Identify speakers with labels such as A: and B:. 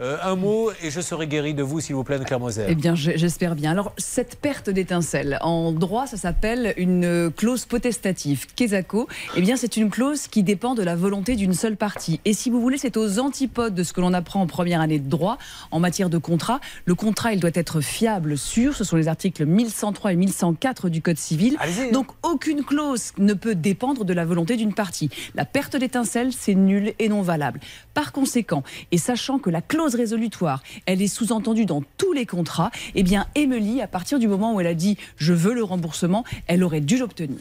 A: Euh, un mot et je serai guéri de vous, s'il vous plaît, de Moser.
B: Eh bien, j'espère bien. Alors, cette perte d'étincelle, en droit, ça s'appelle une clause potestative. Quesaco, eh bien, c'est une clause qui dépend de la volonté d'une seule partie. Et si vous voulez, c'est aux antipodes de ce que l'on apprend en première année de droit en matière de contrat. Le contrat, il doit être fiable, sûr. Ce sont les articles 1103 et 1104 du Code civil. Donc, aucune clause ne peut dépendre de la volonté d'une partie. La perte d'étincelle, c'est nul et non valable. Par conséquent, et sachant que la résolutoire, elle est sous-entendue dans tous les contrats, eh bien, Emily, à partir du moment où elle a dit je veux le remboursement, elle aurait dû l'obtenir.